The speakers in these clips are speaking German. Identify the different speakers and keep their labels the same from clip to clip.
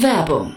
Speaker 1: Werbung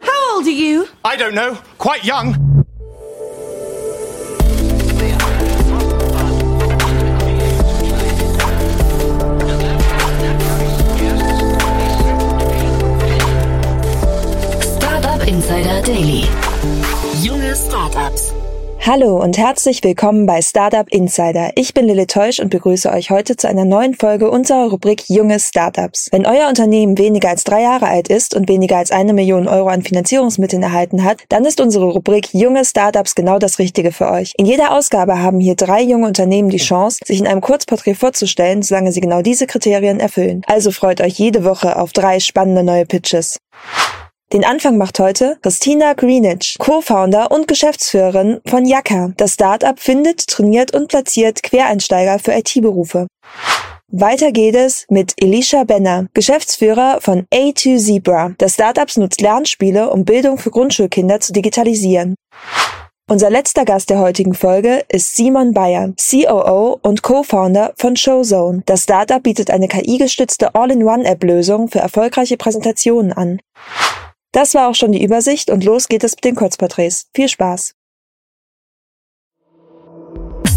Speaker 2: How old are you?
Speaker 3: I don't know. Quite young.
Speaker 4: Hallo und herzlich willkommen bei Startup Insider. Ich bin Lille Teusch und begrüße euch heute zu einer neuen Folge unserer Rubrik Junge Startups. Wenn euer Unternehmen weniger als drei Jahre alt ist und weniger als eine Million Euro an Finanzierungsmitteln erhalten hat, dann ist unsere Rubrik Junge Startups genau das Richtige für euch. In jeder Ausgabe haben hier drei junge Unternehmen die Chance, sich in einem Kurzporträt vorzustellen, solange sie genau diese Kriterien erfüllen. Also freut euch jede Woche auf drei spannende neue Pitches. Den Anfang macht heute Christina Greenwich, Co-Founder und Geschäftsführerin von Yaka. Das Startup findet, trainiert und platziert Quereinsteiger für IT-Berufe. Weiter geht es mit Elisha Benner, Geschäftsführer von A2 Zebra. Das Startup nutzt Lernspiele, um Bildung für Grundschulkinder zu digitalisieren. Unser letzter Gast der heutigen Folge ist Simon Bayer, COO und Co-Founder von Showzone. Das Startup bietet eine KI-gestützte All-in-One-App-Lösung für erfolgreiche Präsentationen an. Das war auch schon die Übersicht und los geht es mit den Kurzporträts. Viel Spaß!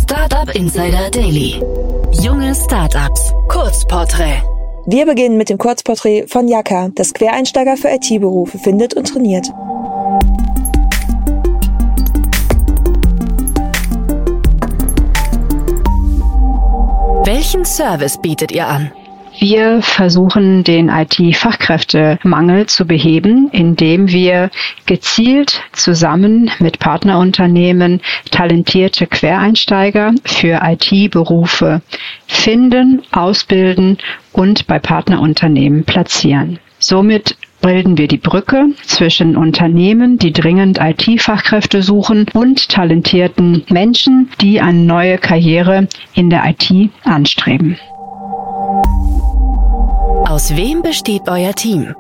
Speaker 1: Startup Insider Daily. Junge Startups. Kurzporträt.
Speaker 4: Wir beginnen mit dem Kurzporträt von Yaka, das Quereinsteiger für IT-Berufe findet und trainiert.
Speaker 1: Welchen Service bietet ihr an?
Speaker 5: Wir versuchen den IT-Fachkräftemangel zu beheben, indem wir gezielt zusammen mit Partnerunternehmen talentierte Quereinsteiger für IT-Berufe finden, ausbilden und bei Partnerunternehmen platzieren. Somit bilden wir die Brücke zwischen Unternehmen, die dringend IT-Fachkräfte suchen, und talentierten Menschen, die eine neue Karriere in der IT anstreben.
Speaker 1: Aus wem besteht euer Team?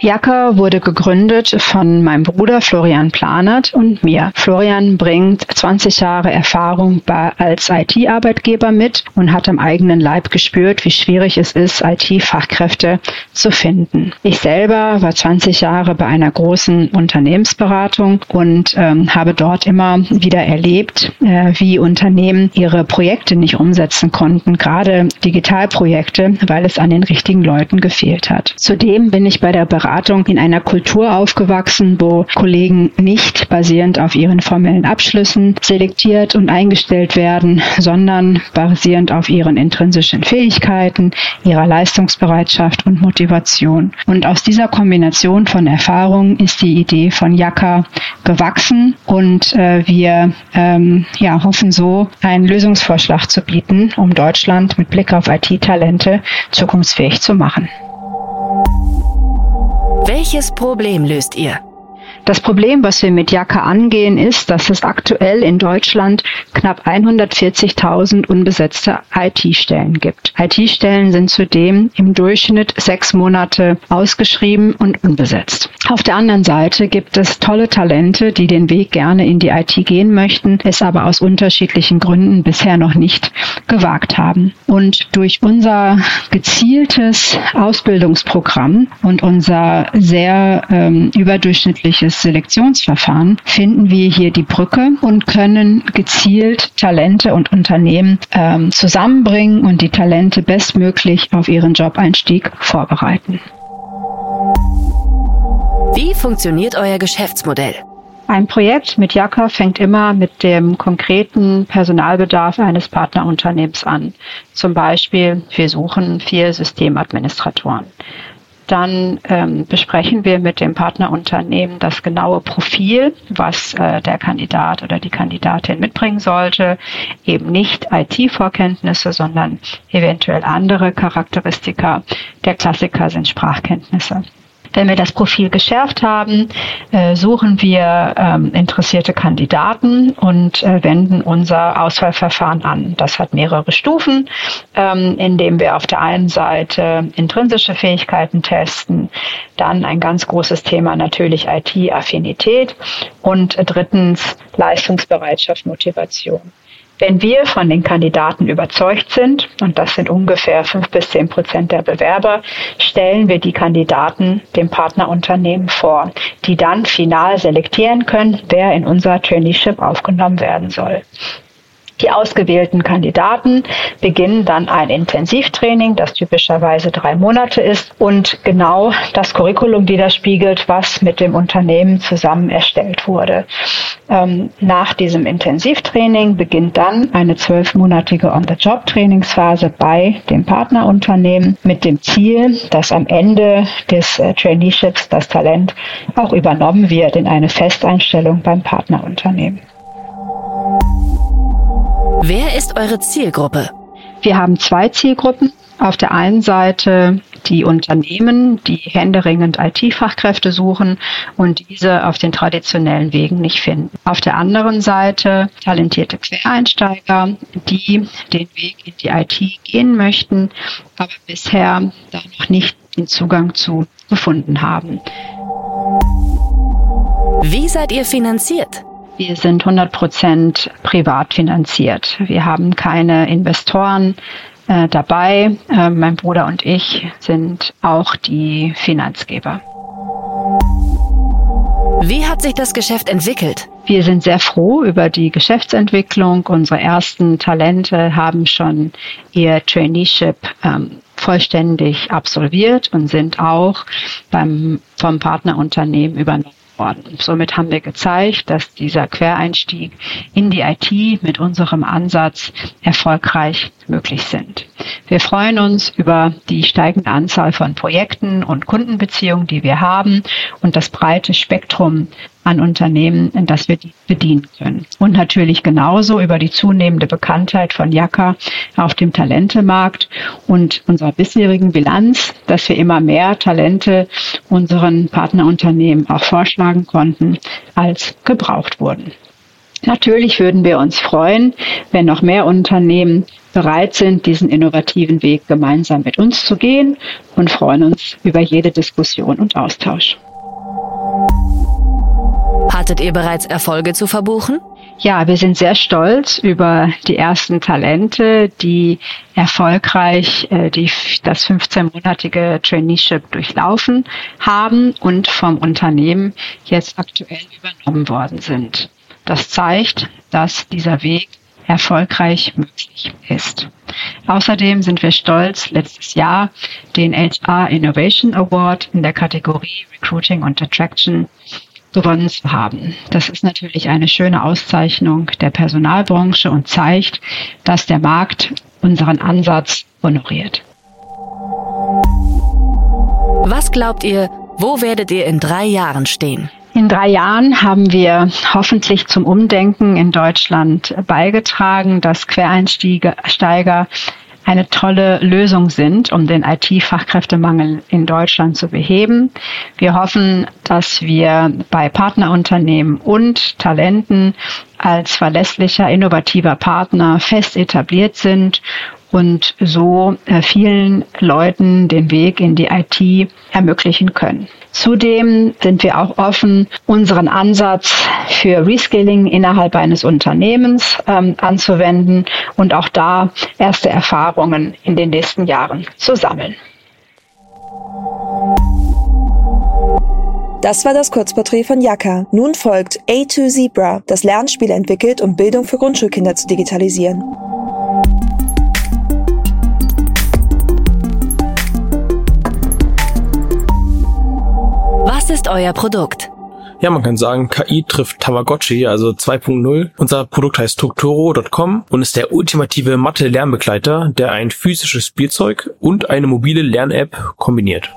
Speaker 5: Jacke wurde gegründet von meinem Bruder Florian Planert und mir. Florian bringt 20 Jahre Erfahrung bei, als IT-Arbeitgeber mit und hat am eigenen Leib gespürt, wie schwierig es ist, IT-Fachkräfte zu finden. Ich selber war 20 Jahre bei einer großen Unternehmensberatung und ähm, habe dort immer wieder erlebt, äh, wie Unternehmen ihre Projekte nicht umsetzen konnten, gerade Digitalprojekte, weil es an den richtigen Leuten gefehlt hat. Zudem bin ich bei der Beratung Beratung in einer Kultur aufgewachsen, wo Kollegen nicht basierend auf ihren formellen Abschlüssen selektiert und eingestellt werden, sondern basierend auf ihren intrinsischen Fähigkeiten, ihrer Leistungsbereitschaft und Motivation. Und aus dieser Kombination von Erfahrungen ist die Idee von Jaka gewachsen und äh, wir ähm, ja, hoffen so, einen Lösungsvorschlag zu bieten, um Deutschland mit Blick auf IT-Talente zukunftsfähig zu machen.
Speaker 1: Welches Problem löst ihr?
Speaker 5: Das Problem, was wir mit Jacke angehen, ist, dass es aktuell in Deutschland knapp 140.000 unbesetzte IT-Stellen gibt. IT-Stellen sind zudem im Durchschnitt sechs Monate ausgeschrieben und unbesetzt. Auf der anderen Seite gibt es tolle Talente, die den Weg gerne in die IT gehen möchten, es aber aus unterschiedlichen Gründen bisher noch nicht gewagt haben. Und durch unser gezieltes Ausbildungsprogramm und unser sehr ähm, überdurchschnittliches Selektionsverfahren finden wir hier die Brücke und können gezielt Talente und Unternehmen ähm, zusammenbringen und die Talente bestmöglich auf ihren Jobeinstieg vorbereiten.
Speaker 1: Wie funktioniert euer Geschäftsmodell?
Speaker 5: Ein Projekt mit Jaka fängt immer mit dem konkreten Personalbedarf eines Partnerunternehmens an. Zum Beispiel, wir suchen vier Systemadministratoren. Dann ähm, besprechen wir mit dem Partnerunternehmen das genaue Profil, was äh, der Kandidat oder die Kandidatin mitbringen sollte. Eben nicht IT-Vorkenntnisse, sondern eventuell andere Charakteristika. Der Klassiker sind Sprachkenntnisse. Wenn wir das Profil geschärft haben, äh, suchen wir ähm, interessierte Kandidaten und äh, wenden unser Auswahlverfahren an. Das hat mehrere Stufen, ähm, indem wir auf der einen Seite intrinsische Fähigkeiten testen, dann ein ganz großes Thema natürlich IT-Affinität und drittens Leistungsbereitschaft, Motivation. Wenn wir von den Kandidaten überzeugt sind, und das sind ungefähr fünf bis zehn Prozent der Bewerber, stellen wir die Kandidaten dem Partnerunternehmen vor, die dann final selektieren können, wer in unser Traineeship aufgenommen werden soll. Die ausgewählten Kandidaten beginnen dann ein Intensivtraining, das typischerweise drei Monate ist und genau das Curriculum widerspiegelt, was mit dem Unternehmen zusammen erstellt wurde. Ähm, nach diesem Intensivtraining beginnt dann eine zwölfmonatige On-the-Job-Trainingsphase bei dem Partnerunternehmen mit dem Ziel, dass am Ende des äh, Traineeships das Talent auch übernommen wird in eine Festeinstellung beim Partnerunternehmen.
Speaker 1: Wer ist eure Zielgruppe?
Speaker 5: Wir haben zwei Zielgruppen. Auf der einen Seite die Unternehmen, die händeringend IT-Fachkräfte suchen und diese auf den traditionellen Wegen nicht finden. Auf der anderen Seite talentierte Quereinsteiger, die den Weg in die IT gehen möchten, aber bisher da noch nicht den Zugang zu gefunden haben.
Speaker 1: Wie seid ihr finanziert?
Speaker 5: Wir sind 100 Prozent privat finanziert. Wir haben keine Investoren äh, dabei. Äh, mein Bruder und ich sind auch die Finanzgeber.
Speaker 1: Wie hat sich das Geschäft entwickelt?
Speaker 5: Wir sind sehr froh über die Geschäftsentwicklung. Unsere ersten Talente haben schon ihr Traineeship ähm, vollständig absolviert und sind auch beim, vom Partnerunternehmen übernommen worden. Somit haben wir gezeigt, dass dieser Quereinstieg in die IT mit unserem Ansatz erfolgreich möglich sind. Wir freuen uns über die steigende Anzahl von Projekten und Kundenbeziehungen, die wir haben und das breite Spektrum an Unternehmen, in das wir die bedienen können. Und natürlich genauso über die zunehmende Bekanntheit von Jaka auf dem Talentemarkt und unserer bisherigen Bilanz, dass wir immer mehr Talente unseren Partnerunternehmen auch vorschlagen konnten, als gebraucht wurden. Natürlich würden wir uns freuen, wenn noch mehr Unternehmen bereit sind, diesen innovativen Weg gemeinsam mit uns zu gehen und freuen uns über jede Diskussion und Austausch.
Speaker 1: Hattet ihr bereits Erfolge zu verbuchen?
Speaker 5: Ja, wir sind sehr stolz über die ersten Talente, die erfolgreich äh, die, das 15-monatige Traineeship durchlaufen haben und vom Unternehmen jetzt aktuell übernommen worden sind. Das zeigt, dass dieser Weg erfolgreich möglich ist. Außerdem sind wir stolz, letztes Jahr den HR Innovation Award in der Kategorie Recruiting und Attraction gewonnen zu haben. Das ist natürlich eine schöne Auszeichnung der Personalbranche und zeigt, dass der Markt unseren Ansatz honoriert.
Speaker 1: Was glaubt ihr, wo werdet ihr in drei Jahren stehen?
Speaker 5: In drei Jahren haben wir hoffentlich zum Umdenken in Deutschland beigetragen, dass Quereinsteiger eine tolle Lösung sind, um den IT-Fachkräftemangel in Deutschland zu beheben. Wir hoffen, dass wir bei Partnerunternehmen und Talenten als verlässlicher, innovativer Partner fest etabliert sind und so äh, vielen Leuten den Weg in die IT ermöglichen können. Zudem sind wir auch offen, unseren Ansatz für Reskilling innerhalb eines Unternehmens ähm, anzuwenden und auch da erste Erfahrungen in den nächsten Jahren zu sammeln.
Speaker 4: Das war das Kurzporträt von Yaka. Nun folgt A2 Zebra, das Lernspiel entwickelt, um Bildung für Grundschulkinder zu digitalisieren.
Speaker 1: Was ist euer Produkt?
Speaker 6: Ja, man kann sagen, KI trifft Tamagotchi, also 2.0. Unser Produkt heißt Toctoro.com und ist der ultimative Mathe-Lernbegleiter, der ein physisches Spielzeug und eine mobile Lern-App kombiniert.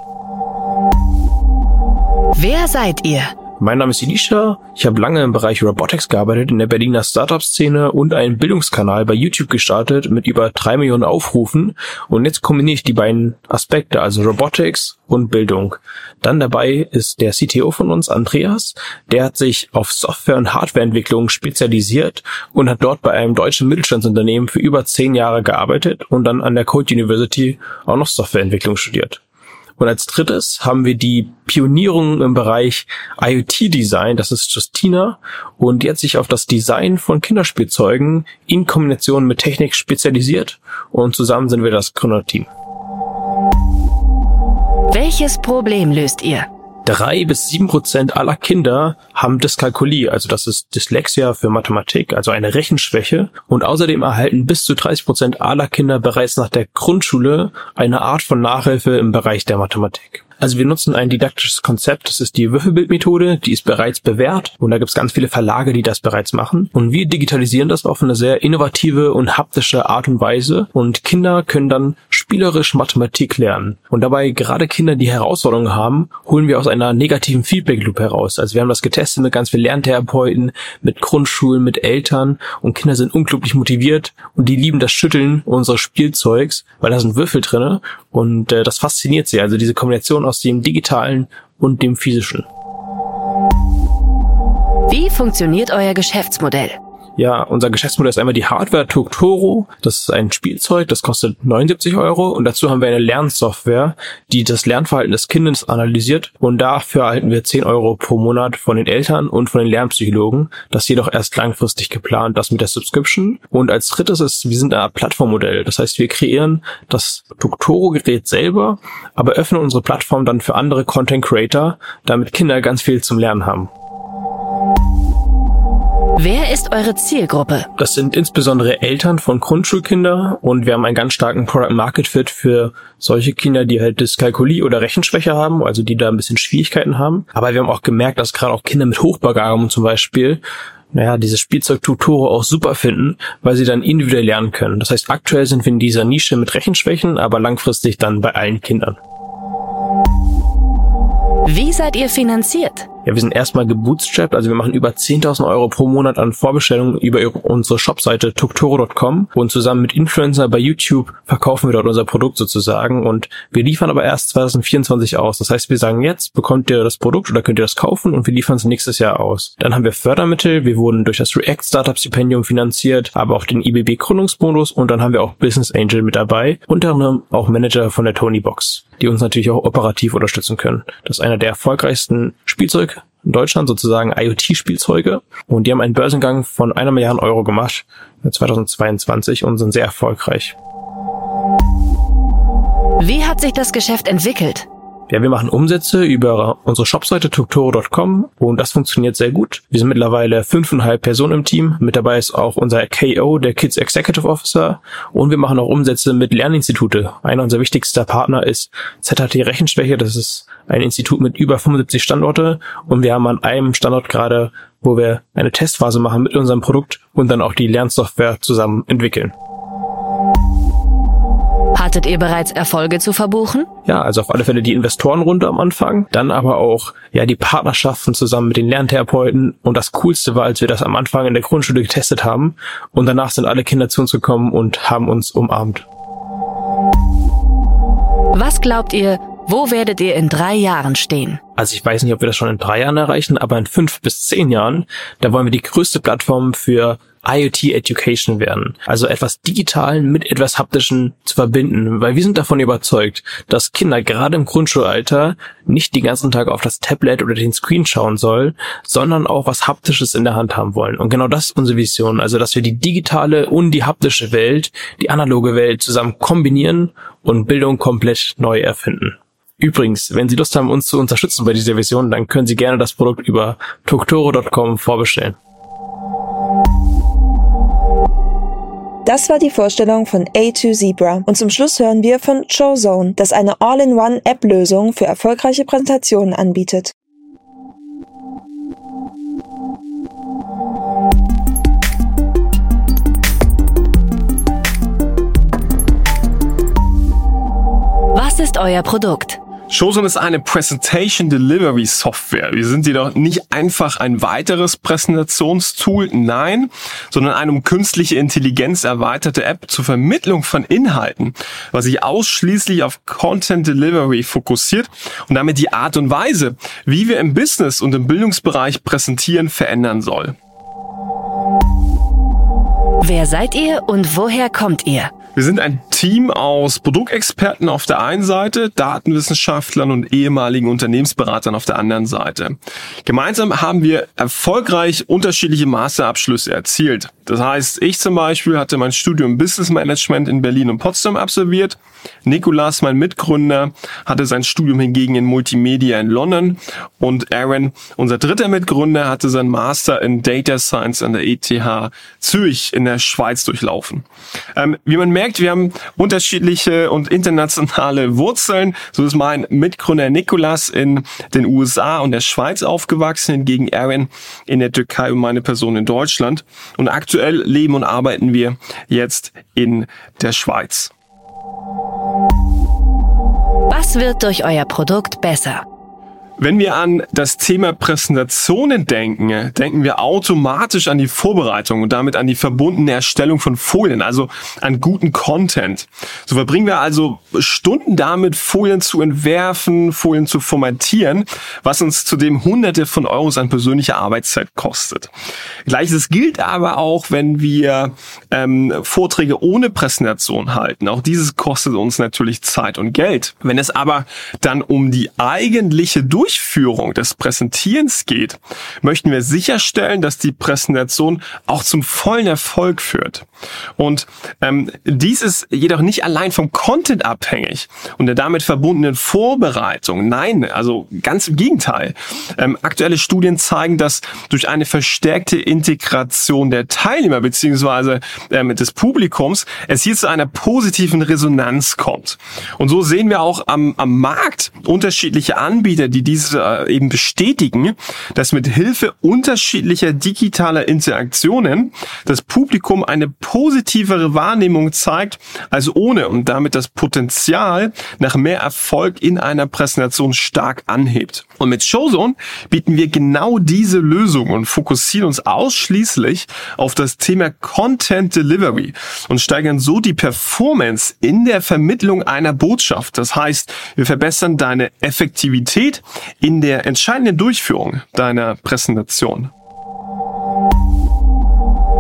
Speaker 1: Wer seid ihr?
Speaker 6: Mein Name ist Elisha. Ich habe lange im Bereich Robotics gearbeitet, in der Berliner Startup-Szene und einen Bildungskanal bei YouTube gestartet mit über drei Millionen Aufrufen. Und jetzt kombiniere ich die beiden Aspekte, also Robotics und Bildung. Dann dabei ist der CTO von uns, Andreas. Der hat sich auf Software- und Hardwareentwicklung spezialisiert und hat dort bei einem deutschen Mittelstandsunternehmen für über zehn Jahre gearbeitet und dann an der Code University auch noch Softwareentwicklung studiert. Und als drittes haben wir die Pionierung im Bereich IoT-Design, das ist Justina. Und die hat sich auf das Design von Kinderspielzeugen in Kombination mit Technik spezialisiert. Und zusammen sind wir das Gründerteam.
Speaker 1: Welches Problem löst ihr?
Speaker 6: Drei bis sieben Prozent aller Kinder haben Dyskalkulie, also das ist Dyslexia für Mathematik, also eine Rechenschwäche. Und außerdem erhalten bis zu 30 Prozent aller Kinder bereits nach der Grundschule eine Art von Nachhilfe im Bereich der Mathematik. Also wir nutzen ein didaktisches Konzept, das ist die Würfelbildmethode, die ist bereits bewährt und da gibt es ganz viele Verlage, die das bereits machen. Und wir digitalisieren das auf eine sehr innovative und haptische Art und Weise und Kinder können dann spielerisch Mathematik lernen. Und dabei gerade Kinder, die Herausforderungen haben, holen wir aus einer negativen Feedback Loop heraus. Also wir haben das getestet mit ganz vielen Lerntherapeuten, mit Grundschulen, mit Eltern und Kinder sind unglaublich motiviert und die lieben das Schütteln unseres Spielzeugs, weil da sind Würfel drinne und äh, das fasziniert sie. Also diese Kombination aus dem digitalen und dem physischen.
Speaker 1: Wie funktioniert euer Geschäftsmodell?
Speaker 6: Ja, unser Geschäftsmodell ist einmal die Hardware Tuktoro. Das ist ein Spielzeug, das kostet 79 Euro. Und dazu haben wir eine Lernsoftware, die das Lernverhalten des Kindes analysiert. Und dafür erhalten wir 10 Euro pro Monat von den Eltern und von den Lernpsychologen. Das jedoch erst langfristig geplant, das mit der Subscription. Und als drittes ist, wir sind ein Plattformmodell. Das heißt, wir kreieren das Tuktoro-Gerät selber, aber öffnen unsere Plattform dann für andere Content Creator, damit Kinder ganz viel zum Lernen haben.
Speaker 1: Wer ist eure Zielgruppe?
Speaker 6: Das sind insbesondere Eltern von Grundschulkinder und wir haben einen ganz starken Product Market Fit für solche Kinder, die halt Dyskalkulie oder Rechenschwäche haben, also die da ein bisschen Schwierigkeiten haben. Aber wir haben auch gemerkt, dass gerade auch Kinder mit Hochbegabung zum Beispiel naja, diese Spielzeugtutore auch super finden, weil sie dann individuell lernen können. Das heißt, aktuell sind wir in dieser Nische mit Rechenschwächen, aber langfristig dann bei allen Kindern.
Speaker 1: Wie seid ihr finanziert?
Speaker 6: Ja, wir sind erstmal gebootstrapped, also wir machen über 10.000 Euro pro Monat an Vorbestellungen über unsere Shopseite tuktoro.com und zusammen mit Influencer bei YouTube verkaufen wir dort unser Produkt sozusagen und wir liefern aber erst 2024 aus. Das heißt, wir sagen jetzt, bekommt ihr das Produkt oder könnt ihr das kaufen und wir liefern es nächstes Jahr aus. Dann haben wir Fördermittel, wir wurden durch das React Startup Stipendium finanziert, aber auch den IBB Gründungsbonus und dann haben wir auch Business Angel mit dabei, unter anderem auch Manager von der Tony Box, die uns natürlich auch operativ unterstützen können. Das ist einer der erfolgreichsten Spielzeug in Deutschland, sozusagen IoT-Spielzeuge. Und die haben einen Börsengang von einer Milliarde Euro gemacht 2022 und sind sehr erfolgreich.
Speaker 1: Wie hat sich das Geschäft entwickelt?
Speaker 6: Ja, wir machen Umsätze über unsere Shopseite tuktoro.com und das funktioniert sehr gut. Wir sind mittlerweile fünfeinhalb Personen im Team. Mit dabei ist auch unser KO, der Kids Executive Officer. Und wir machen auch Umsätze mit Lerninstitute. Einer unserer wichtigsten Partner ist ZHT Rechenschwäche. Das ist ein Institut mit über 75 Standorte. Und wir haben an einem Standort gerade, wo wir eine Testphase machen mit unserem Produkt und dann auch die Lernsoftware zusammen entwickeln.
Speaker 1: Hattet ihr bereits Erfolge zu verbuchen?
Speaker 6: Ja, also auf alle Fälle die Investorenrunde am Anfang, dann aber auch ja die Partnerschaften zusammen mit den Lerntherapeuten und das coolste war, als wir das am Anfang in der Grundschule getestet haben und danach sind alle Kinder zu uns gekommen und haben uns umarmt.
Speaker 1: Was glaubt ihr, wo werdet ihr in drei Jahren stehen?
Speaker 6: Also ich weiß nicht, ob wir das schon in drei Jahren erreichen, aber in fünf bis zehn Jahren, da wollen wir die größte Plattform für IoT Education werden. Also etwas Digitalen mit etwas Haptischen zu verbinden, weil wir sind davon überzeugt, dass Kinder gerade im Grundschulalter nicht den ganzen Tag auf das Tablet oder den Screen schauen sollen, sondern auch was Haptisches in der Hand haben wollen. Und genau das ist unsere Vision, also dass wir die digitale und die haptische Welt, die analoge Welt zusammen kombinieren und Bildung komplett neu erfinden. Übrigens, wenn Sie Lust haben, uns zu unterstützen bei dieser Vision, dann können Sie gerne das Produkt über tuktoro.com vorbestellen.
Speaker 4: Das war die Vorstellung von A2 Zebra. Und zum Schluss hören wir von Showzone, das eine All-in-One-App-Lösung für erfolgreiche Präsentationen anbietet.
Speaker 1: Was ist euer Produkt?
Speaker 7: Showzone ist eine Presentation Delivery Software. Wir sind jedoch nicht einfach ein weiteres Präsentationstool, nein, sondern eine um künstliche Intelligenz erweiterte App zur Vermittlung von Inhalten, was sich ausschließlich auf Content Delivery fokussiert und damit die Art und Weise, wie wir im Business und im Bildungsbereich präsentieren, verändern soll.
Speaker 1: Wer seid ihr und woher kommt ihr?
Speaker 7: Wir sind ein Team aus Produktexperten auf der einen Seite, Datenwissenschaftlern und ehemaligen Unternehmensberatern auf der anderen Seite. Gemeinsam haben wir erfolgreich unterschiedliche Masterabschlüsse erzielt. Das heißt, ich zum Beispiel hatte mein Studium Business Management in Berlin und Potsdam absolviert. Nikolas, mein Mitgründer, hatte sein Studium hingegen in Multimedia in London und Aaron, unser dritter Mitgründer, hatte sein Master in Data Science an der ETH Zürich in der Schweiz durchlaufen. Ähm, wie man merkt, wir haben unterschiedliche und internationale Wurzeln. So ist mein Mitgründer Nikolas in den USA und der Schweiz aufgewachsen, hingegen Aaron in der Türkei und meine Person in Deutschland. Und aktuell leben und arbeiten wir jetzt in der Schweiz.
Speaker 1: Was wird durch euer Produkt besser?
Speaker 7: Wenn wir an das Thema Präsentationen denken, denken wir automatisch an die Vorbereitung und damit an die verbundene Erstellung von Folien, also an guten Content. So verbringen wir also Stunden damit, Folien zu entwerfen, Folien zu formatieren, was uns zudem hunderte von Euros an persönlicher Arbeitszeit kostet. Gleiches gilt aber auch, wenn wir ähm, Vorträge ohne Präsentation halten. Auch dieses kostet uns natürlich Zeit und Geld. Wenn es aber dann um die eigentliche Durchführung Durchführung des Präsentierens geht, möchten wir sicherstellen, dass die Präsentation auch zum vollen Erfolg führt. Und ähm, dies ist jedoch nicht allein vom Content abhängig und der damit verbundenen Vorbereitung. Nein, also ganz im Gegenteil. Ähm, aktuelle Studien zeigen, dass durch eine verstärkte Integration der Teilnehmer beziehungsweise ähm, des Publikums es hier zu einer positiven Resonanz kommt. Und so sehen wir auch am, am Markt unterschiedliche Anbieter, die diese dies äh, eben bestätigen, dass mit Hilfe unterschiedlicher digitaler Interaktionen das Publikum eine positivere Wahrnehmung zeigt als ohne und damit das Potenzial nach mehr Erfolg in einer Präsentation stark anhebt. Und mit Showzone bieten wir genau diese Lösung und fokussieren uns ausschließlich auf das Thema Content Delivery und steigern so die Performance in der Vermittlung einer Botschaft. Das heißt, wir verbessern deine Effektivität in der entscheidenden Durchführung deiner Präsentation.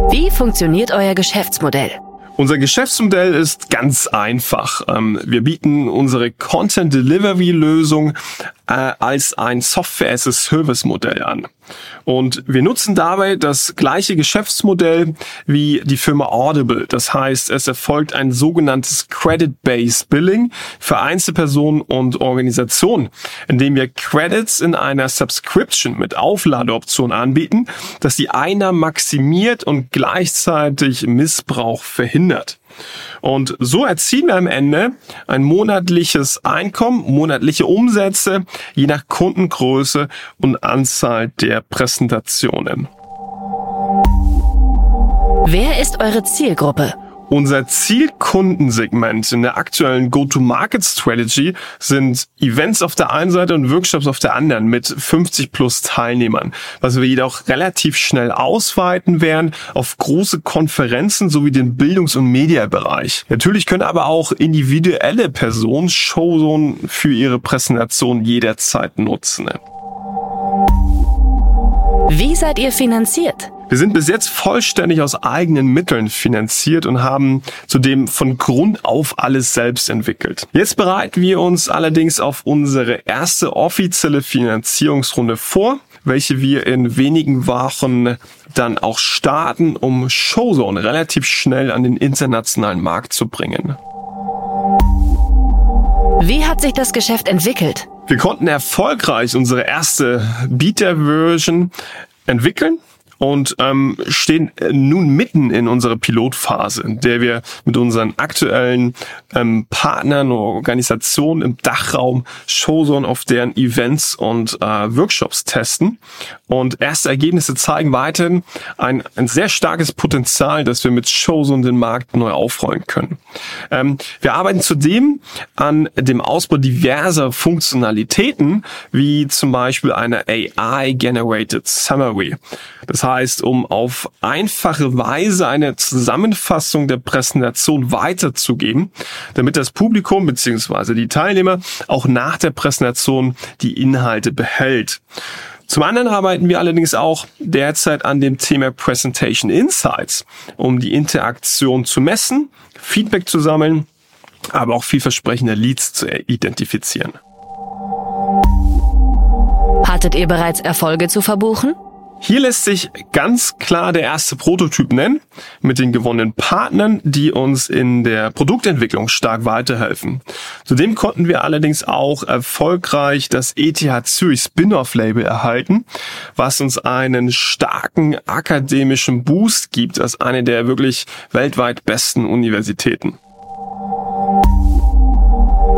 Speaker 1: Wie funktioniert euer Geschäftsmodell?
Speaker 7: Unser Geschäftsmodell ist ganz einfach. Ähm, wir bieten unsere Content Delivery Lösung äh, als ein Software as a Service Modell an. Und wir nutzen dabei das gleiche Geschäftsmodell wie die Firma Audible. Das heißt, es erfolgt ein sogenanntes Credit-Based Billing für Einzelpersonen und Organisationen, indem wir Credits in einer Subscription mit Aufladeoption anbieten, das die Einnahmen maximiert und gleichzeitig Missbrauch verhindert. Und so erzielen wir am Ende ein monatliches Einkommen, monatliche Umsätze, je nach Kundengröße und Anzahl der Präsentationen.
Speaker 1: Wer ist eure Zielgruppe?
Speaker 7: Unser Zielkundensegment in der aktuellen Go-to-Market-Strategy sind Events auf der einen Seite und Workshops auf der anderen mit 50 plus Teilnehmern, was wir jedoch relativ schnell ausweiten werden auf große Konferenzen sowie den Bildungs- und Mediabereich. Natürlich können aber auch individuelle Personen Showzone für ihre Präsentation jederzeit nutzen.
Speaker 1: Wie seid ihr finanziert?
Speaker 7: Wir sind bis jetzt vollständig aus eigenen Mitteln finanziert und haben zudem von Grund auf alles selbst entwickelt. Jetzt bereiten wir uns allerdings auf unsere erste offizielle Finanzierungsrunde vor, welche wir in wenigen Wochen dann auch starten, um Showzone relativ schnell an den internationalen Markt zu bringen.
Speaker 1: Wie hat sich das Geschäft entwickelt?
Speaker 7: Wir konnten erfolgreich unsere erste Beta-Version entwickeln und ähm, stehen äh, nun mitten in unserer Pilotphase, in der wir mit unseren aktuellen ähm, Partnern und Organisationen im Dachraum Showzone auf deren Events und äh, Workshops testen. Und erste Ergebnisse zeigen weiterhin ein, ein sehr starkes Potenzial, dass wir mit Showzone den Markt neu aufrollen können. Ähm, wir arbeiten zudem an dem Ausbau diverser Funktionalitäten, wie zum Beispiel eine AI-Generated Summary. Das heißt, um auf einfache Weise eine Zusammenfassung der Präsentation weiterzugeben, damit das Publikum bzw. die Teilnehmer auch nach der Präsentation die Inhalte behält. Zum anderen arbeiten wir allerdings auch derzeit an dem Thema Presentation Insights, um die Interaktion zu messen, Feedback zu sammeln, aber auch vielversprechende Leads zu identifizieren.
Speaker 1: Hattet ihr bereits Erfolge zu verbuchen?
Speaker 7: Hier lässt sich ganz klar der erste Prototyp nennen, mit den gewonnenen Partnern, die uns in der Produktentwicklung stark weiterhelfen. Zudem konnten wir allerdings auch erfolgreich das ETH Zürich Spin-off-Label erhalten, was uns einen starken akademischen Boost gibt als eine der wirklich weltweit besten Universitäten.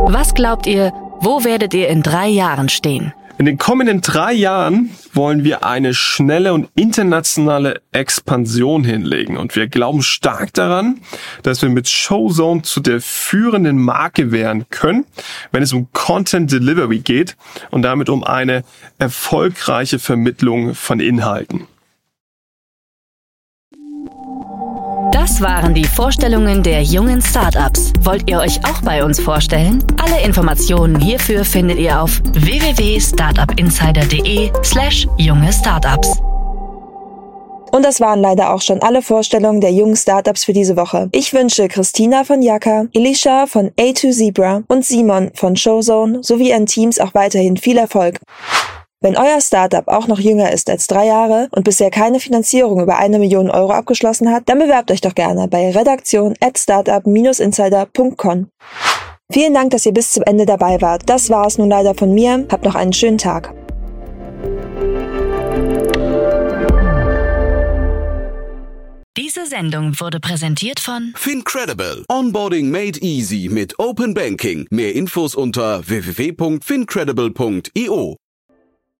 Speaker 1: Was glaubt ihr, wo werdet ihr in drei Jahren stehen?
Speaker 7: In den kommenden drei Jahren wollen wir eine schnelle und internationale Expansion hinlegen. Und wir glauben stark daran, dass wir mit Showzone zu der führenden Marke werden können, wenn es um Content Delivery geht und damit um eine erfolgreiche Vermittlung von Inhalten.
Speaker 1: Das waren die Vorstellungen der jungen Startups. Wollt ihr euch auch bei uns vorstellen? Alle Informationen hierfür findet ihr auf www.startupinsider.de/slash junge Startups.
Speaker 4: Und das waren leider auch schon alle Vorstellungen der jungen Startups für diese Woche. Ich wünsche Christina von Yaka, Elisha von A2 Zebra und Simon von Showzone sowie ihren Teams auch weiterhin viel Erfolg. Wenn euer Startup auch noch jünger ist als drei Jahre und bisher keine Finanzierung über eine Million Euro abgeschlossen hat, dann bewerbt euch doch gerne bei redaktion at startup-insider.com. Vielen Dank, dass ihr bis zum Ende dabei wart. Das war es nun leider von mir. Habt noch einen schönen Tag.
Speaker 1: Diese Sendung wurde präsentiert von
Speaker 8: Fincredible. Onboarding made easy mit Open Banking. Mehr Infos unter www.fincredible.io.